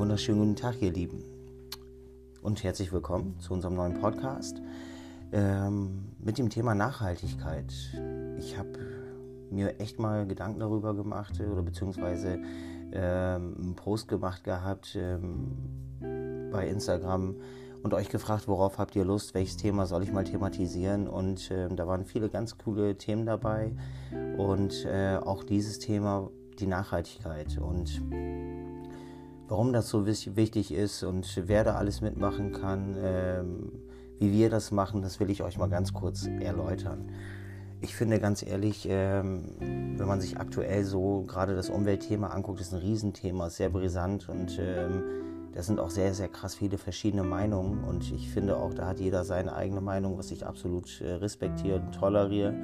wunderschönen guten Tag, ihr Lieben. Und herzlich willkommen zu unserem neuen Podcast ähm, mit dem Thema Nachhaltigkeit. Ich habe mir echt mal Gedanken darüber gemacht oder beziehungsweise ähm, einen Post gemacht gehabt ähm, bei Instagram und euch gefragt, worauf habt ihr Lust, welches Thema soll ich mal thematisieren. Und äh, da waren viele ganz coole Themen dabei und äh, auch dieses Thema, die Nachhaltigkeit. Und warum das so wichtig ist und wer da alles mitmachen kann, ähm, wie wir das machen, das will ich euch mal ganz kurz erläutern. Ich finde ganz ehrlich, ähm, wenn man sich aktuell so gerade das Umweltthema anguckt, ist ein Riesenthema, sehr brisant und ähm, da sind auch sehr, sehr krass viele verschiedene Meinungen und ich finde auch, da hat jeder seine eigene Meinung, was ich absolut äh, respektiere und toleriere.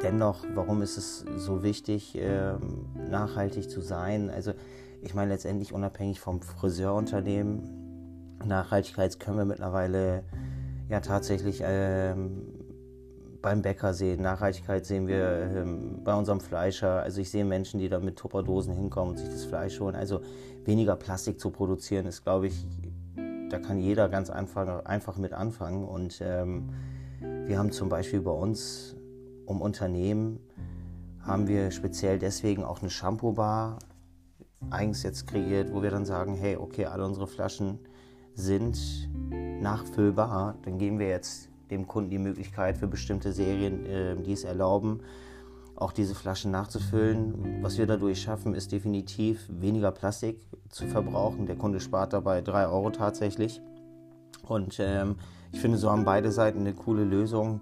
Dennoch, warum ist es so wichtig, ähm, nachhaltig zu sein? Also ich meine letztendlich unabhängig vom Friseurunternehmen, Nachhaltigkeit können wir mittlerweile ja tatsächlich ähm, beim Bäcker sehen, Nachhaltigkeit sehen wir ähm, bei unserem Fleischer. Also ich sehe Menschen, die da mit Tupperdosen hinkommen und sich das Fleisch holen. Also weniger Plastik zu produzieren ist, glaube ich, da kann jeder ganz einfach, einfach mit anfangen. Und ähm, wir haben zum Beispiel bei uns um Unternehmen haben wir speziell deswegen auch eine Shampoo-Bar eigens jetzt kreiert, wo wir dann sagen, hey, okay, alle unsere Flaschen sind nachfüllbar. Dann geben wir jetzt dem Kunden die Möglichkeit für bestimmte Serien, äh, die es erlauben, auch diese Flaschen nachzufüllen. Was wir dadurch schaffen, ist definitiv weniger Plastik zu verbrauchen. Der Kunde spart dabei 3 Euro tatsächlich. Und ähm, ich finde, so haben beide Seiten eine coole Lösung.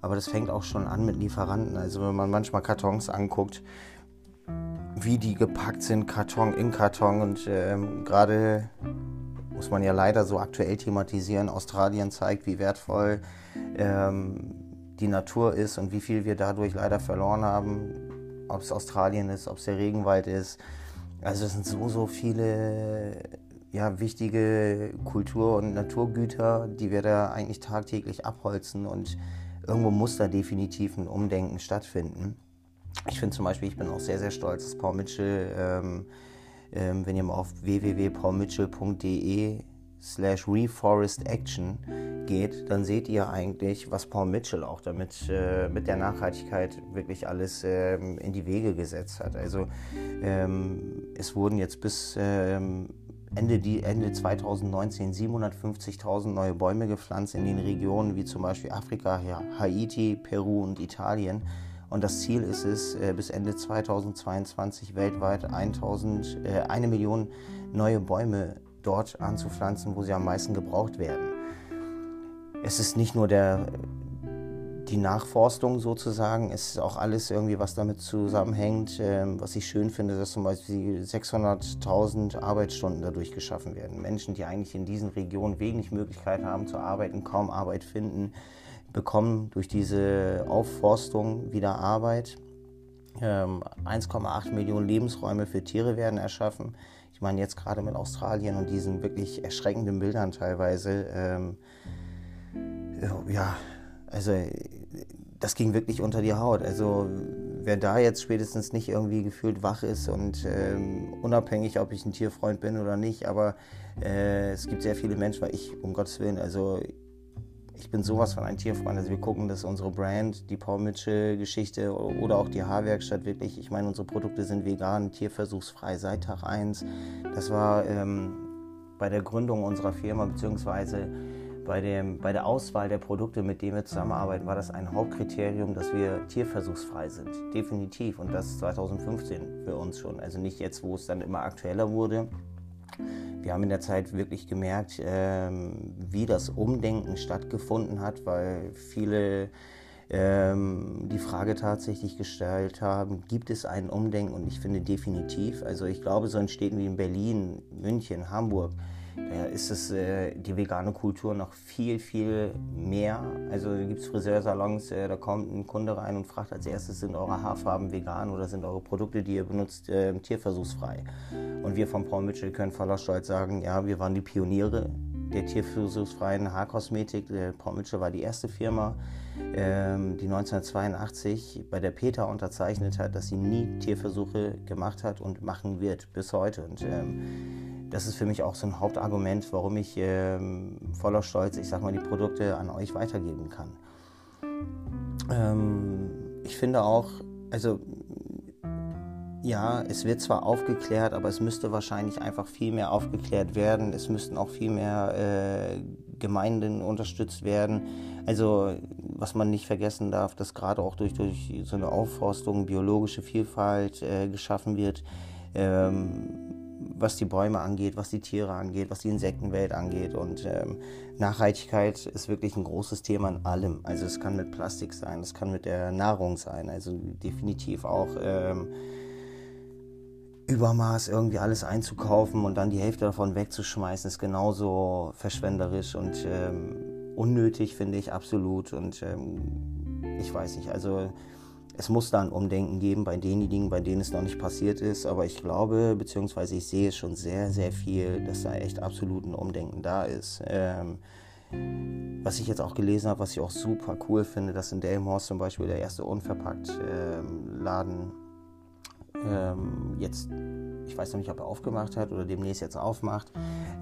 Aber das fängt auch schon an mit Lieferanten. Also wenn man manchmal Kartons anguckt, wie die gepackt sind, Karton in Karton. Und ähm, gerade muss man ja leider so aktuell thematisieren. Australien zeigt, wie wertvoll ähm, die Natur ist und wie viel wir dadurch leider verloren haben. Ob es Australien ist, ob es der Regenwald ist. Also es sind so, so viele ja, wichtige Kultur- und Naturgüter, die wir da eigentlich tagtäglich abholzen und irgendwo muss da definitiv ein Umdenken stattfinden. Ich finde zum Beispiel, ich bin auch sehr, sehr stolz, dass Paul Mitchell, ähm, ähm, wenn ihr mal auf www.paulmitchell.de slash Reforest Action geht, dann seht ihr eigentlich, was Paul Mitchell auch damit äh, mit der Nachhaltigkeit wirklich alles ähm, in die Wege gesetzt hat. Also ähm, es wurden jetzt bis ähm, Ende, die, Ende 2019 750.000 neue Bäume gepflanzt in den Regionen wie zum Beispiel Afrika, Haiti, Peru und Italien. Und das Ziel ist es, äh, bis Ende 2022 weltweit 1000, äh, eine Million neue Bäume dort anzupflanzen, wo sie am meisten gebraucht werden. Es ist nicht nur der, die Nachforstung sozusagen, es ist auch alles irgendwie, was damit zusammenhängt. Ähm, was ich schön finde, dass zum Beispiel 600.000 Arbeitsstunden dadurch geschaffen werden. Menschen, die eigentlich in diesen Regionen wenig Möglichkeit haben zu arbeiten, kaum Arbeit finden, bekommen durch diese Aufforstung wieder Arbeit. 1,8 ähm, Millionen Lebensräume für Tiere werden erschaffen. Ich meine jetzt gerade mit Australien und diesen wirklich erschreckenden Bildern teilweise. Ähm, ja, also das ging wirklich unter die Haut. Also wer da jetzt spätestens nicht irgendwie gefühlt wach ist und ähm, unabhängig, ob ich ein Tierfreund bin oder nicht, aber äh, es gibt sehr viele Menschen, weil ich, um Gottes Willen, also ich bin sowas von ein Tierfreund. Also wir gucken, dass unsere Brand, die Paul Mitchell Geschichte oder auch die Haarwerkstatt wirklich, ich meine, unsere Produkte sind vegan, tierversuchsfrei seit Tag 1. Das war ähm, bei der Gründung unserer Firma beziehungsweise bei, dem, bei der Auswahl der Produkte, mit denen wir zusammenarbeiten, war das ein Hauptkriterium, dass wir tierversuchsfrei sind. Definitiv. Und das 2015 für uns schon. Also nicht jetzt, wo es dann immer aktueller wurde, wir haben in der Zeit wirklich gemerkt, ähm, wie das Umdenken stattgefunden hat, weil viele ähm, die Frage tatsächlich gestellt haben, gibt es ein Umdenken? Und ich finde definitiv, also ich glaube, so in Städten wie in Berlin, München, Hamburg, da ist es äh, die vegane Kultur noch viel, viel mehr. Also gibt es Friseursalons, äh, da kommt ein Kunde rein und fragt als erstes, sind eure Haarfarben vegan oder sind eure Produkte, die ihr benutzt, äh, tierversuchsfrei? Und wir von Paul Mitchell können voller Stolz sagen, ja, wir waren die Pioniere der tierversuchsfreien Haarkosmetik. Der Paul Mitchell war die erste Firma, ähm, die 1982 bei der PETA unterzeichnet hat, dass sie nie Tierversuche gemacht hat und machen wird bis heute. Und ähm, das ist für mich auch so ein Hauptargument, warum ich ähm, voller Stolz, ich sag mal, die Produkte an euch weitergeben kann. Ähm, ich finde auch, also ja, es wird zwar aufgeklärt, aber es müsste wahrscheinlich einfach viel mehr aufgeklärt werden. Es müssten auch viel mehr äh, Gemeinden unterstützt werden. Also was man nicht vergessen darf, dass gerade auch durch, durch so eine Aufforstung biologische Vielfalt äh, geschaffen wird, ähm, was die Bäume angeht, was die Tiere angeht, was die Insektenwelt angeht. Und ähm, Nachhaltigkeit ist wirklich ein großes Thema in allem. Also es kann mit Plastik sein, es kann mit der Nahrung sein, also definitiv auch. Ähm, Übermaß irgendwie alles einzukaufen und dann die Hälfte davon wegzuschmeißen, ist genauso verschwenderisch und ähm, unnötig, finde ich absolut. Und ähm, ich weiß nicht, also es muss da ein Umdenken geben bei denjenigen, bei denen es noch nicht passiert ist. Aber ich glaube, beziehungsweise ich sehe schon sehr, sehr viel, dass da echt absolut ein Umdenken da ist. Ähm, was ich jetzt auch gelesen habe, was ich auch super cool finde, dass in Delmhorst zum Beispiel der erste unverpackt ähm, ähm, jetzt, ich weiß noch nicht, ob er aufgemacht hat oder demnächst jetzt aufmacht.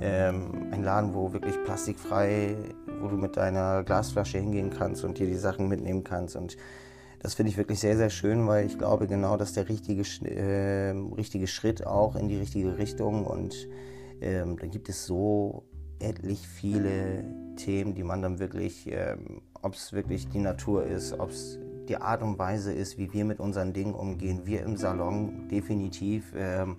Ähm, ein Laden, wo wirklich plastikfrei, wo du mit deiner Glasflasche hingehen kannst und dir die Sachen mitnehmen kannst. Und das finde ich wirklich sehr, sehr schön, weil ich glaube genau, dass der richtige, äh, richtige Schritt auch in die richtige Richtung und ähm, dann gibt es so etlich viele Themen, die man dann wirklich, ähm, ob es wirklich die Natur ist, ob es die Art und Weise ist, wie wir mit unseren Dingen umgehen. Wir im Salon definitiv ähm,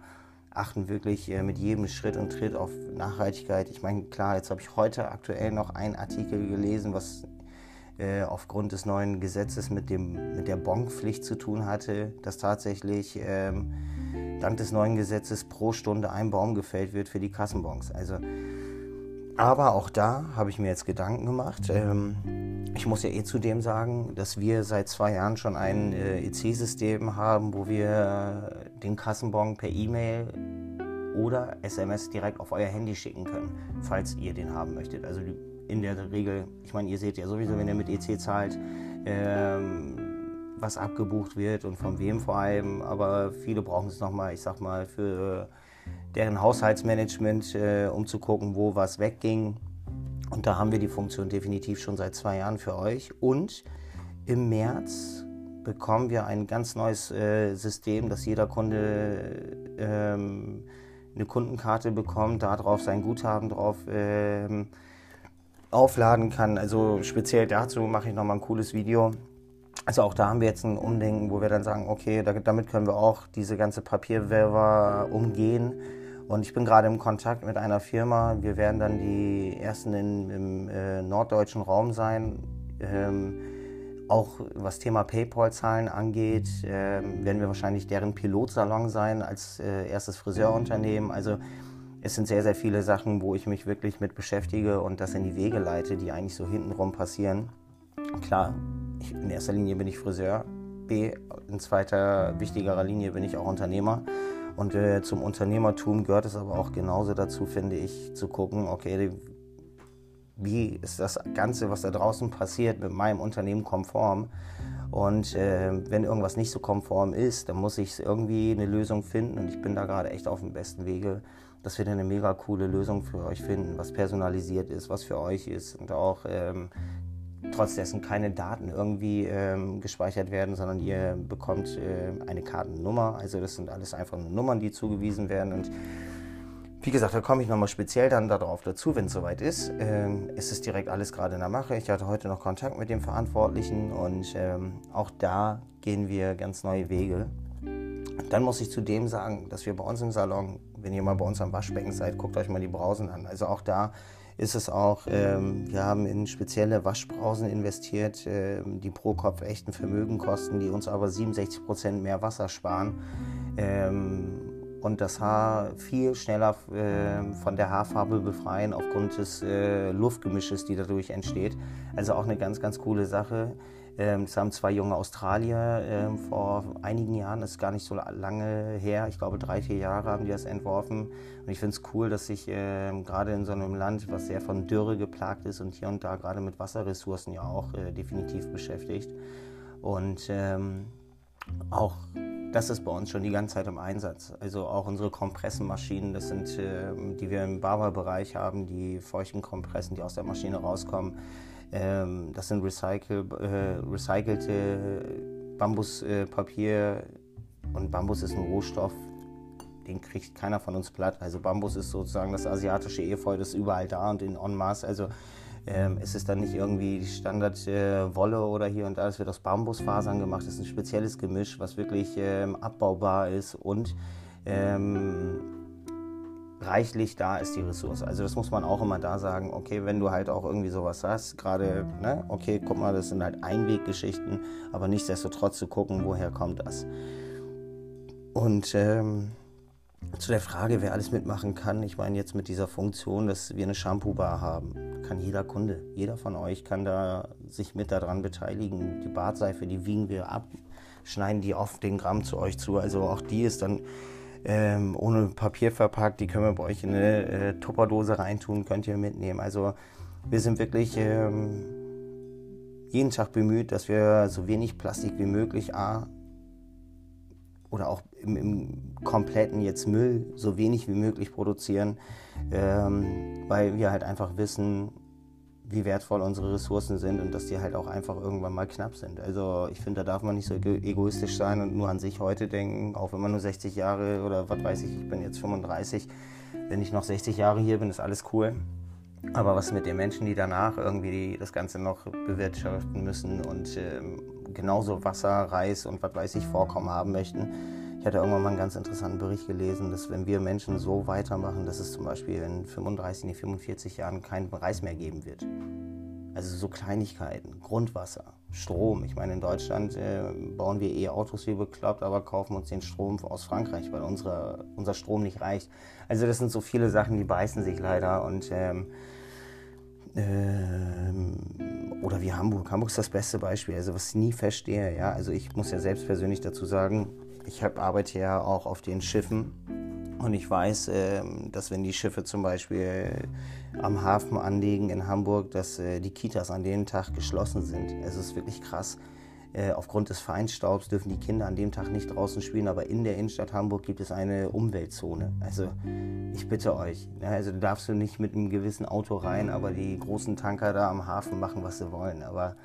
achten wirklich äh, mit jedem Schritt und Tritt auf Nachhaltigkeit. Ich meine, klar, jetzt habe ich heute aktuell noch einen Artikel gelesen, was äh, aufgrund des neuen Gesetzes mit, dem, mit der Bonpflicht zu tun hatte, dass tatsächlich ähm, dank des neuen Gesetzes pro Stunde ein Baum gefällt wird für die Kassenbons. Also aber auch da habe ich mir jetzt Gedanken gemacht. Ähm, ich muss ja eh zudem sagen, dass wir seit zwei Jahren schon ein äh, EC-System haben, wo wir den Kassenbon per E-Mail oder SMS direkt auf euer Handy schicken können, falls ihr den haben möchtet. Also in der Regel, ich meine, ihr seht ja sowieso, wenn ihr mit EC zahlt, ähm, was abgebucht wird und von wem vor allem, aber viele brauchen es nochmal, ich sag mal, für deren Haushaltsmanagement, äh, um zu gucken, wo was wegging. Und da haben wir die Funktion definitiv schon seit zwei Jahren für euch. Und im März bekommen wir ein ganz neues äh, System, dass jeder Kunde ähm, eine Kundenkarte bekommt, darauf sein Guthaben drauf ähm, aufladen kann. Also speziell dazu mache ich nochmal ein cooles Video. Also auch da haben wir jetzt ein Umdenken, wo wir dann sagen, okay, damit können wir auch diese ganze Papierwerber umgehen und ich bin gerade im Kontakt mit einer Firma. Wir werden dann die ersten in, im äh, norddeutschen Raum sein. Ähm, auch was Thema PayPal-Zahlen angeht, äh, werden wir wahrscheinlich deren Pilotsalon sein als äh, erstes Friseurunternehmen. Also es sind sehr, sehr viele Sachen, wo ich mich wirklich mit beschäftige und das in die Wege leite, die eigentlich so hintenrum passieren. Klar, ich, in erster Linie bin ich Friseur. B, in zweiter wichtigerer Linie bin ich auch Unternehmer. Und äh, zum Unternehmertum gehört es aber auch genauso dazu, finde ich, zu gucken, okay, wie ist das Ganze, was da draußen passiert, mit meinem Unternehmen konform. Und äh, wenn irgendwas nicht so konform ist, dann muss ich irgendwie eine Lösung finden. Und ich bin da gerade echt auf dem besten Wege, dass wir dann eine mega coole Lösung für euch finden, was personalisiert ist, was für euch ist und auch ähm, trotz dessen keine Daten irgendwie ähm, gespeichert werden, sondern ihr bekommt äh, eine Kartennummer. Also das sind alles einfach nur Nummern, die zugewiesen werden. Und wie gesagt, da komme ich nochmal speziell dann darauf dazu, wenn es soweit ist. Ähm, es ist direkt alles gerade in der Mache. Ich hatte heute noch Kontakt mit dem Verantwortlichen und ähm, auch da gehen wir ganz neue Wege. Dann muss ich zudem sagen, dass wir bei uns im Salon, wenn ihr mal bei uns am Waschbecken seid, guckt euch mal die Brausen an. Also auch da ist es auch, ähm, wir haben in spezielle Waschbrausen investiert, ähm, die pro Kopf echt ein Vermögen kosten, die uns aber 67 Prozent mehr Wasser sparen ähm, und das Haar viel schneller äh, von der Haarfarbe befreien aufgrund des äh, Luftgemisches, die dadurch entsteht. Also auch eine ganz, ganz coole Sache. Ähm, das haben zwei junge Australier ähm, vor einigen Jahren, das ist gar nicht so lange her, ich glaube drei, vier Jahre haben die das entworfen. Und ich finde es cool, dass sich ähm, gerade in so einem Land, was sehr von Dürre geplagt ist und hier und da gerade mit Wasserressourcen ja auch äh, definitiv beschäftigt. Und ähm, auch das ist bei uns schon die ganze Zeit im Einsatz. Also auch unsere Kompressenmaschinen, das sind, äh, die wir im Barber-Bereich haben, die feuchten Kompressen, die aus der Maschine rauskommen. Ähm, das sind recycle, äh, recycelte Bambuspapier und Bambus ist ein Rohstoff, den kriegt keiner von uns platt. Also Bambus ist sozusagen das asiatische Efeu, das ist überall da und in en masse. Also ähm, es ist dann nicht irgendwie die Standard-Wolle äh, oder hier und da. Es wird aus Bambusfasern gemacht. Es ist ein spezielles Gemisch, was wirklich ähm, abbaubar ist und ähm, reichlich da ist die Ressource. Also das muss man auch immer da sagen, okay, wenn du halt auch irgendwie sowas hast, gerade, ne, okay, guck mal, das sind halt Einweggeschichten, aber nichtsdestotrotz zu gucken, woher kommt das. Und ähm, zu der Frage, wer alles mitmachen kann, ich meine jetzt mit dieser Funktion, dass wir eine Shampoo-Bar haben, kann jeder Kunde, jeder von euch kann da sich mit daran beteiligen. Die Bartseife, die wiegen wir ab, schneiden die auf den Gramm zu euch zu. Also auch die ist dann ähm, ohne Papier verpackt, die können wir bei euch in eine äh, Tupperdose reintun, könnt ihr mitnehmen. Also wir sind wirklich ähm, jeden Tag bemüht, dass wir so wenig Plastik wie möglich A, oder auch im, im, kompletten jetzt Müll so wenig wie möglich produzieren, ähm, weil wir halt einfach wissen, wie wertvoll unsere Ressourcen sind und dass die halt auch einfach irgendwann mal knapp sind. Also ich finde, da darf man nicht so egoistisch sein und nur an sich heute denken, auch wenn man nur 60 Jahre oder was weiß ich, ich bin jetzt 35, wenn ich noch 60 Jahre hier bin, ist alles cool. Aber was mit den Menschen, die danach irgendwie das Ganze noch bewirtschaften müssen und ähm, genauso Wasser, Reis und was weiß ich Vorkommen haben möchten. Ich hatte irgendwann mal einen ganz interessanten Bericht gelesen, dass wenn wir Menschen so weitermachen, dass es zum Beispiel in 35, nee, 45 Jahren keinen Reis mehr geben wird. Also so Kleinigkeiten, Grundwasser, Strom. Ich meine, in Deutschland äh, bauen wir E-Autos wie bekloppt, aber kaufen uns den Strom aus Frankreich, weil unsere, unser Strom nicht reicht. Also das sind so viele Sachen, die beißen sich leider und ähm, ähm, oder wie Hamburg. Hamburg ist das beste Beispiel. Also was ich nie verstehe, ja. Also ich muss ja selbst persönlich dazu sagen, ich hab, arbeite ja auch auf den Schiffen und ich weiß, äh, dass wenn die Schiffe zum Beispiel am Hafen anlegen in Hamburg, dass äh, die Kitas an dem Tag geschlossen sind. Es ist wirklich krass. Äh, aufgrund des Feinstaubs dürfen die Kinder an dem Tag nicht draußen spielen, aber in der Innenstadt Hamburg gibt es eine Umweltzone. Also ich bitte euch, ne, also darfst du nicht mit einem gewissen Auto rein, aber die großen Tanker da am Hafen machen, was sie wollen. Aber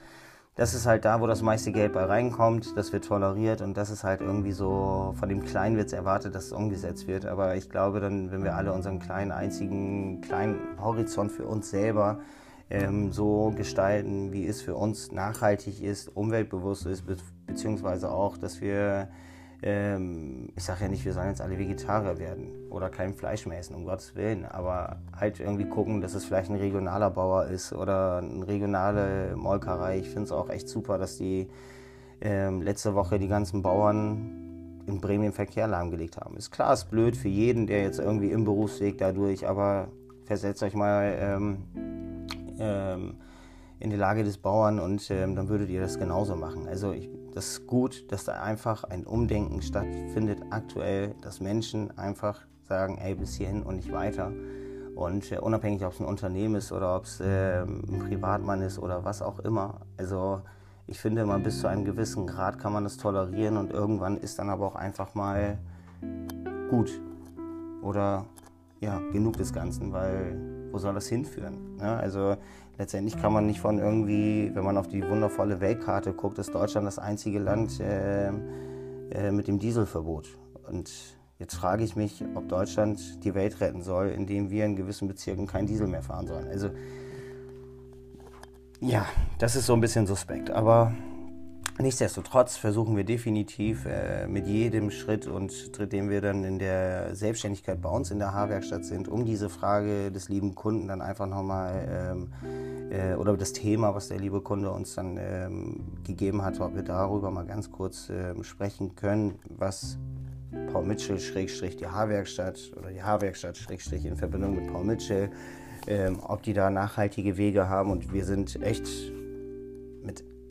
das ist halt da, wo das meiste Geld bei reinkommt, das wird toleriert und das ist halt irgendwie so, von dem Kleinwitz erwartet, dass es umgesetzt wird. Aber ich glaube dann, wenn wir alle unseren kleinen, einzigen, kleinen Horizont für uns selber ähm, so gestalten, wie es für uns nachhaltig ist, umweltbewusst ist, be beziehungsweise auch, dass wir, ähm, ich sage ja nicht, wir sollen jetzt alle Vegetarier werden oder kein Fleisch mehr essen, um Gottes Willen, aber halt irgendwie gucken, dass es vielleicht ein regionaler Bauer ist oder eine regionale Molkerei. Ich finde es auch echt super, dass die ähm, letzte Woche die ganzen Bauern in Bremen Verkehr lahmgelegt haben. Ist klar, ist blöd für jeden, der jetzt irgendwie im Berufsweg dadurch, aber versetzt euch mal ähm, ähm, in die Lage des Bauern und ähm, dann würdet ihr das genauso machen. Also ich, das ist gut, dass da einfach ein Umdenken stattfindet aktuell, dass Menschen einfach sagen, ey, bis hierhin und nicht weiter. Und äh, unabhängig, ob es ein Unternehmen ist oder ob es äh, ein Privatmann ist oder was auch immer. Also ich finde immer bis zu einem gewissen Grad kann man das tolerieren und irgendwann ist dann aber auch einfach mal gut. Oder ja, genug des Ganzen, weil wo soll das hinführen? Ja, also letztendlich kann man nicht von irgendwie, wenn man auf die wundervolle Weltkarte guckt, ist Deutschland das einzige Land äh, äh, mit dem Dieselverbot. Und jetzt frage ich mich, ob Deutschland die Welt retten soll, indem wir in gewissen Bezirken kein Diesel mehr fahren sollen. Also ja, das ist so ein bisschen suspekt, aber Nichtsdestotrotz versuchen wir definitiv äh, mit jedem Schritt und Schritt, den wir dann in der Selbstständigkeit bei uns in der Haarwerkstatt sind, um diese Frage des lieben Kunden dann einfach nochmal ähm, äh, oder das Thema, was der liebe Kunde uns dann ähm, gegeben hat, ob wir darüber mal ganz kurz ähm, sprechen können, was Paul Mitchell Schrägstrich die Haarwerkstatt oder die Haarwerkstatt Schrägstrich in Verbindung mit Paul Mitchell, ähm, ob die da nachhaltige Wege haben. Und wir sind echt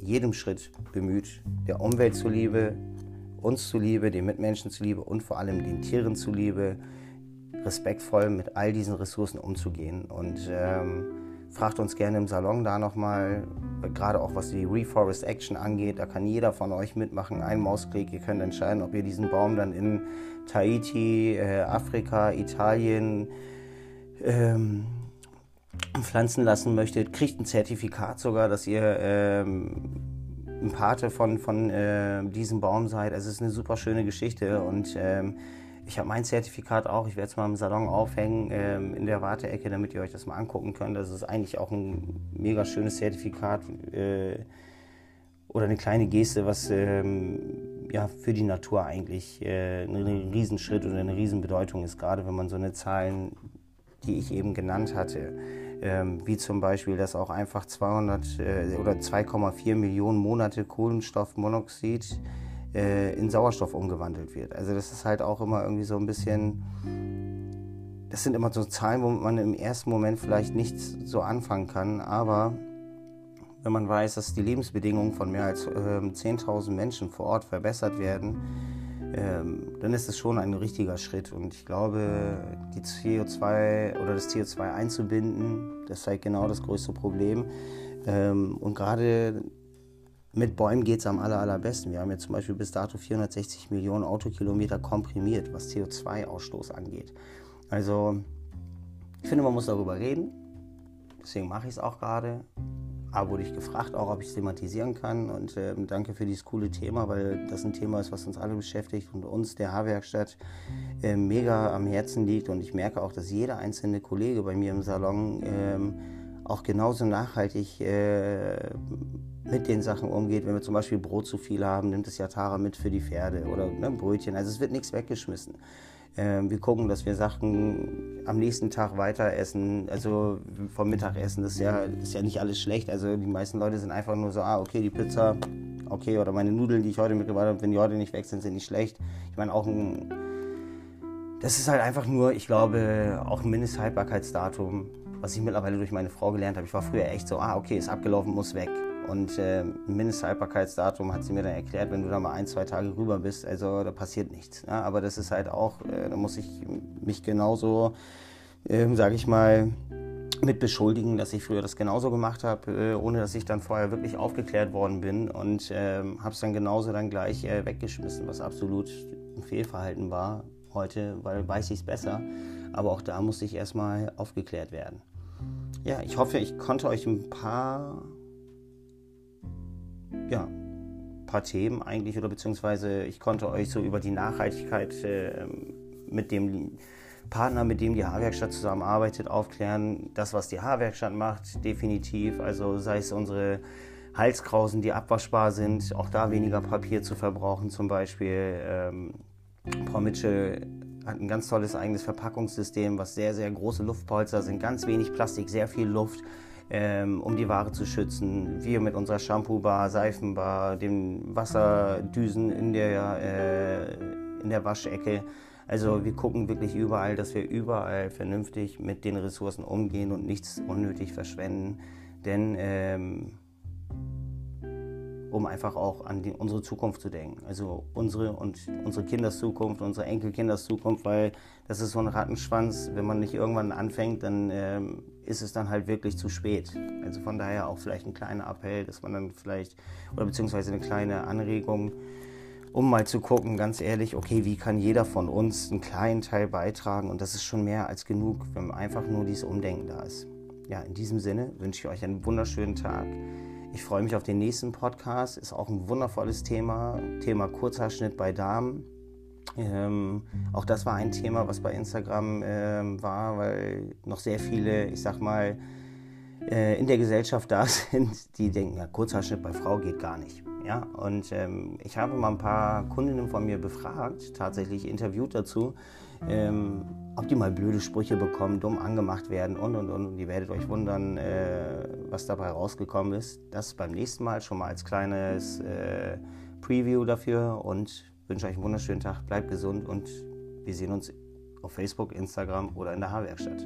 jedem Schritt bemüht, der Umwelt zuliebe, uns zuliebe, den Mitmenschen zuliebe und vor allem den Tieren zuliebe, respektvoll mit all diesen Ressourcen umzugehen. Und ähm, fragt uns gerne im Salon da nochmal, gerade auch was die Reforest Action angeht. Da kann jeder von euch mitmachen. Ein Mausklick, ihr könnt entscheiden, ob ihr diesen Baum dann in Tahiti, äh, Afrika, Italien ähm, pflanzen lassen möchtet. Kriegt ein Zertifikat sogar, dass ihr ähm, ein Pate von, von äh, diesem Baum seid. Also es ist eine super schöne Geschichte und ähm, ich habe mein Zertifikat auch. Ich werde es mal im Salon aufhängen ähm, in der Warteecke, damit ihr euch das mal angucken könnt. Das ist eigentlich auch ein mega schönes Zertifikat äh, oder eine kleine Geste, was ähm, ja, für die Natur eigentlich äh, ein Riesenschritt oder eine Riesenbedeutung ist, gerade wenn man so eine Zahlen, die ich eben genannt hatte, wie zum Beispiel, dass auch einfach 200 äh, oder 2,4 Millionen Monate Kohlenstoffmonoxid äh, in Sauerstoff umgewandelt wird. Also das ist halt auch immer irgendwie so ein bisschen, das sind immer so Zahlen, wo man im ersten Moment vielleicht nicht so anfangen kann, aber wenn man weiß, dass die Lebensbedingungen von mehr als äh, 10.000 Menschen vor Ort verbessert werden, ähm, dann ist es schon ein richtiger Schritt. Und ich glaube, die CO2 oder das CO2 einzubinden, das ist halt genau das größte Problem. Ähm, und gerade mit Bäumen geht es am aller, allerbesten. Wir haben jetzt zum Beispiel bis dato 460 Millionen Autokilometer komprimiert, was CO2-Ausstoß angeht. Also, ich finde, man muss darüber reden. Deswegen mache ich es auch gerade. A, wurde ich gefragt, auch ob ich es thematisieren kann. Und äh, danke für dieses coole Thema, weil das ein Thema ist, was uns alle beschäftigt und uns, der Haarwerkstatt, äh, mega am Herzen liegt. Und ich merke auch, dass jeder einzelne Kollege bei mir im Salon äh, auch genauso nachhaltig äh, mit den Sachen umgeht. Wenn wir zum Beispiel Brot zu viel haben, nimmt es ja Tara mit für die Pferde oder ne, Brötchen. Also es wird nichts weggeschmissen. Ähm, wir gucken, dass wir Sachen am nächsten Tag weiter essen. Also vom Mittagessen, das ist ja, ist ja nicht alles schlecht. Also die meisten Leute sind einfach nur so, ah, okay, die Pizza, okay, oder meine Nudeln, die ich heute mitgebracht habe, wenn die heute nicht weg sind, sind nicht schlecht. Ich meine, auch ein, das ist halt einfach nur, ich glaube, auch ein Mindesthaltbarkeitsdatum, was ich mittlerweile durch meine Frau gelernt habe. Ich war früher echt so, ah, okay, ist abgelaufen, muss weg. Und äh, Mindesthaltbarkeitsdatum hat sie mir dann erklärt, wenn du da mal ein, zwei Tage rüber bist, also da passiert nichts. Ja? Aber das ist halt auch, äh, da muss ich mich genauso, äh, sage ich mal, mit beschuldigen, dass ich früher das genauso gemacht habe, äh, ohne dass ich dann vorher wirklich aufgeklärt worden bin und ähm, habe es dann genauso dann gleich äh, weggeschmissen, was absolut ein Fehlverhalten war heute, weil weiß ich es besser. Aber auch da musste ich erstmal aufgeklärt werden. Ja, ich hoffe, ich konnte euch ein paar ja, paar Themen eigentlich oder beziehungsweise ich konnte euch so über die Nachhaltigkeit äh, mit dem Partner, mit dem die Haarwerkstatt zusammenarbeitet, aufklären. Das, was die Haarwerkstatt macht, definitiv. Also sei es unsere Halskrausen, die abwaschbar sind, auch da weniger Papier zu verbrauchen zum Beispiel. Ähm, Paul Mitchell hat ein ganz tolles eigenes Verpackungssystem, was sehr, sehr große Luftpolster sind, ganz wenig Plastik, sehr viel Luft ähm, um die Ware zu schützen. Wir mit unserer Shampoo-Bar, Seifenbar, den Wasserdüsen in der, äh, in der Waschecke. Also wir gucken wirklich überall, dass wir überall vernünftig mit den Ressourcen umgehen und nichts unnötig verschwenden. Denn ähm, um einfach auch an die, unsere Zukunft zu denken. Also unsere und unsere Kinders Zukunft, unsere Enkelkinders Zukunft, weil das ist so ein Rattenschwanz. Wenn man nicht irgendwann anfängt, dann ähm, ist es dann halt wirklich zu spät. Also von daher auch vielleicht ein kleiner Appell, dass man dann vielleicht, oder beziehungsweise eine kleine Anregung, um mal zu gucken, ganz ehrlich, okay, wie kann jeder von uns einen kleinen Teil beitragen? Und das ist schon mehr als genug, wenn einfach nur dieses Umdenken da ist. Ja, in diesem Sinne wünsche ich euch einen wunderschönen Tag. Ich freue mich auf den nächsten Podcast. Ist auch ein wundervolles Thema. Thema Kurzhaarschnitt bei Damen. Ähm, auch das war ein Thema, was bei Instagram ähm, war, weil noch sehr viele, ich sag mal, äh, in der Gesellschaft da sind, die denken, ja, Kurzhaarschnitt bei Frau geht gar nicht. Ja, und ähm, ich habe mal ein paar Kundinnen von mir befragt, tatsächlich interviewt dazu, ähm, ob die mal blöde Sprüche bekommen, dumm angemacht werden und und und. Und ihr werdet euch wundern, äh, was dabei rausgekommen ist. Das beim nächsten Mal schon mal als kleines äh, Preview dafür und wünsche euch einen wunderschönen Tag, bleibt gesund und wir sehen uns auf Facebook, Instagram oder in der Haarwerkstatt.